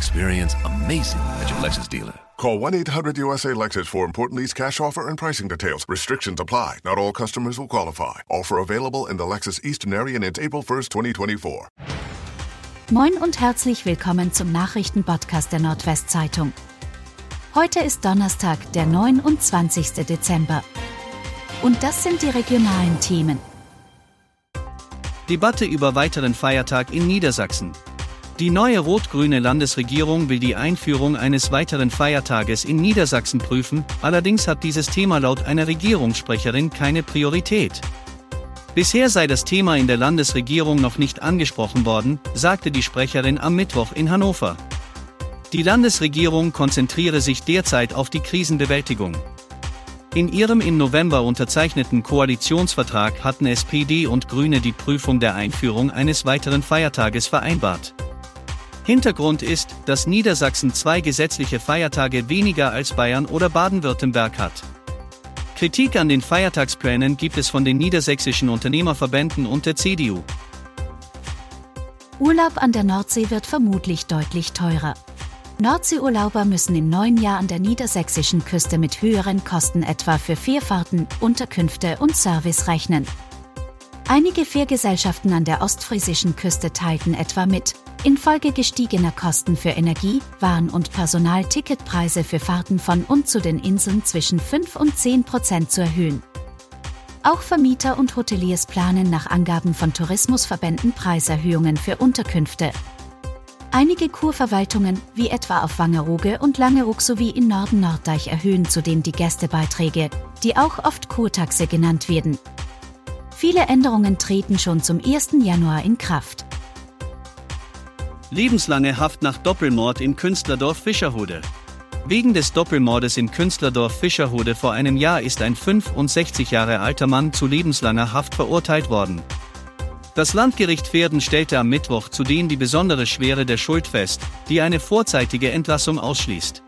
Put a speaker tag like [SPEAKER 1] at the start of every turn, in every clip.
[SPEAKER 1] Experience amazing at your Lexus dealer.
[SPEAKER 2] Call 1-800-USA-LEXUS for important lease cash offer and pricing details. Restrictions apply. Not all customers will qualify. Offer available in the Lexus Eastern area and it's April 1st, 2024.
[SPEAKER 3] Moin und herzlich willkommen zum Nachrichtenpodcast der Nordwestzeitung. Heute ist Donnerstag, der 29. Dezember. Und das sind die regionalen Themen.
[SPEAKER 4] Debatte über weiteren Feiertag in Niedersachsen. Die neue rot-grüne Landesregierung will die Einführung eines weiteren Feiertages in Niedersachsen prüfen, allerdings hat dieses Thema laut einer Regierungssprecherin keine Priorität. Bisher sei das Thema in der Landesregierung noch nicht angesprochen worden, sagte die Sprecherin am Mittwoch in Hannover. Die Landesregierung konzentriere sich derzeit auf die Krisenbewältigung. In ihrem im November unterzeichneten Koalitionsvertrag hatten SPD und Grüne die Prüfung der Einführung eines weiteren Feiertages vereinbart. Hintergrund ist, dass Niedersachsen zwei gesetzliche Feiertage weniger als Bayern oder Baden-Württemberg hat. Kritik an den Feiertagsplänen gibt es von den niedersächsischen Unternehmerverbänden und der CDU.
[SPEAKER 3] Urlaub an der Nordsee wird vermutlich deutlich teurer. Nordseeurlauber müssen im neuen Jahr an der niedersächsischen Küste mit höheren Kosten etwa für Fährfahrten, Unterkünfte und Service rechnen. Einige Fährgesellschaften an der ostfriesischen Küste teilten etwa mit, infolge gestiegener Kosten für Energie, Waren und Personal Ticketpreise für Fahrten von und zu den Inseln zwischen 5 und 10 Prozent zu erhöhen. Auch Vermieter und Hoteliers planen nach Angaben von Tourismusverbänden Preiserhöhungen für Unterkünfte. Einige Kurverwaltungen, wie etwa auf Wangerooge und Langeoog sowie in Norden Norddeich erhöhen zudem die Gästebeiträge, die auch oft Kurtaxe genannt werden. Viele Änderungen treten schon zum 1. Januar in Kraft.
[SPEAKER 4] Lebenslange Haft nach Doppelmord im Künstlerdorf Fischerhude. Wegen des Doppelmordes im Künstlerdorf Fischerhude vor einem Jahr ist ein 65 Jahre alter Mann zu lebenslanger Haft verurteilt worden. Das Landgericht Pferden stellte am Mittwoch zudem die besondere Schwere der Schuld fest, die eine vorzeitige Entlassung ausschließt.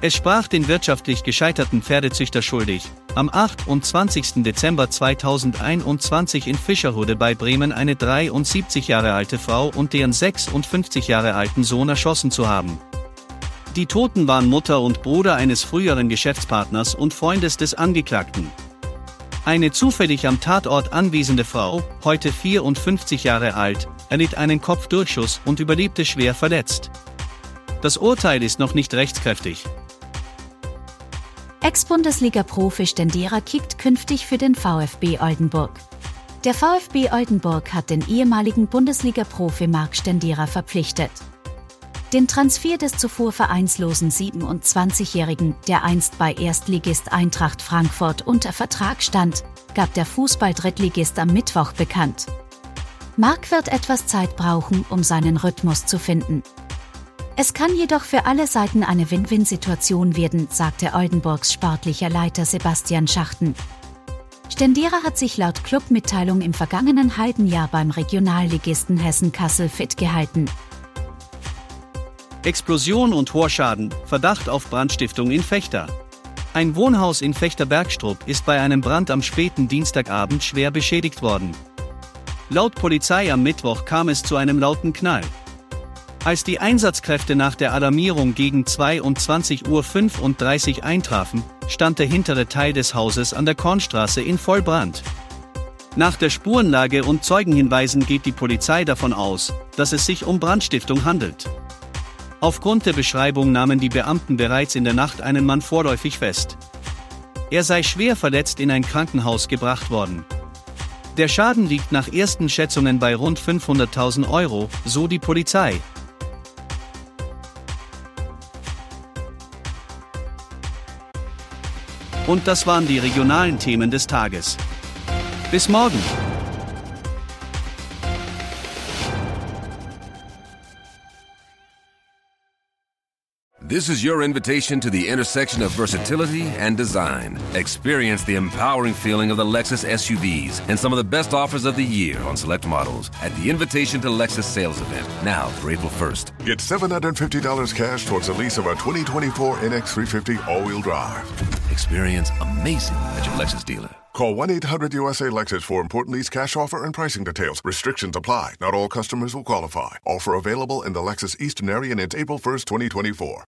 [SPEAKER 4] Es sprach den wirtschaftlich gescheiterten Pferdezüchter schuldig, am 28. Dezember 2021 in Fischerhude bei Bremen eine 73 Jahre alte Frau und deren 56 Jahre alten Sohn erschossen zu haben. Die Toten waren Mutter und Bruder eines früheren Geschäftspartners und Freundes des Angeklagten. Eine zufällig am Tatort anwesende Frau, heute 54 Jahre alt, erlitt einen Kopfdurchschuss und überlebte schwer verletzt. Das Urteil ist noch nicht rechtskräftig.
[SPEAKER 3] Ex-Bundesliga-Profi Stendera kickt künftig für den VfB Oldenburg. Der VfB Oldenburg hat den ehemaligen Bundesliga-Profi Marc Stendera verpflichtet. Den Transfer des zuvor vereinslosen 27-Jährigen, der einst bei Erstligist Eintracht Frankfurt unter Vertrag stand, gab der Fußball-Drittligist am Mittwoch bekannt. Marc wird etwas Zeit brauchen, um seinen Rhythmus zu finden. Es kann jedoch für alle Seiten eine Win-Win-Situation werden, sagte Oldenburgs sportlicher Leiter Sebastian Schachten. Stendera hat sich laut Clubmitteilung im vergangenen halben Jahr beim Regionalligisten Hessen-Kassel fit gehalten.
[SPEAKER 4] Explosion und Horschaden, Verdacht auf Brandstiftung in Fechter. Ein Wohnhaus in Fechter-Bergstrup ist bei einem Brand am späten Dienstagabend schwer beschädigt worden. Laut Polizei am Mittwoch kam es zu einem lauten Knall. Als die Einsatzkräfte nach der Alarmierung gegen 22.35 Uhr eintrafen, stand der hintere Teil des Hauses an der Kornstraße in Vollbrand. Nach der Spurenlage und Zeugenhinweisen geht die Polizei davon aus, dass es sich um Brandstiftung handelt. Aufgrund der Beschreibung nahmen die Beamten bereits in der Nacht einen Mann vorläufig fest. Er sei schwer verletzt in ein Krankenhaus gebracht worden. Der Schaden liegt nach ersten Schätzungen bei rund 500.000 Euro, so die Polizei. Und das waren die regionalen Themen des Tages. Bis morgen!
[SPEAKER 1] This is your invitation to the intersection of versatility and design. Experience the empowering feeling of the Lexus SUVs and some of the best offers of the year on select models at the Invitation to Lexus sales event now through April 1st.
[SPEAKER 2] Get $750 cash towards the lease of a 2024 NX350 all-wheel drive.
[SPEAKER 1] Experience amazing at your Lexus dealer.
[SPEAKER 2] Call 1-800-USA-LEXUS for important lease cash offer and pricing details. Restrictions apply. Not all customers will qualify. Offer available in the Lexus Eastern area it's April 1st, 2024.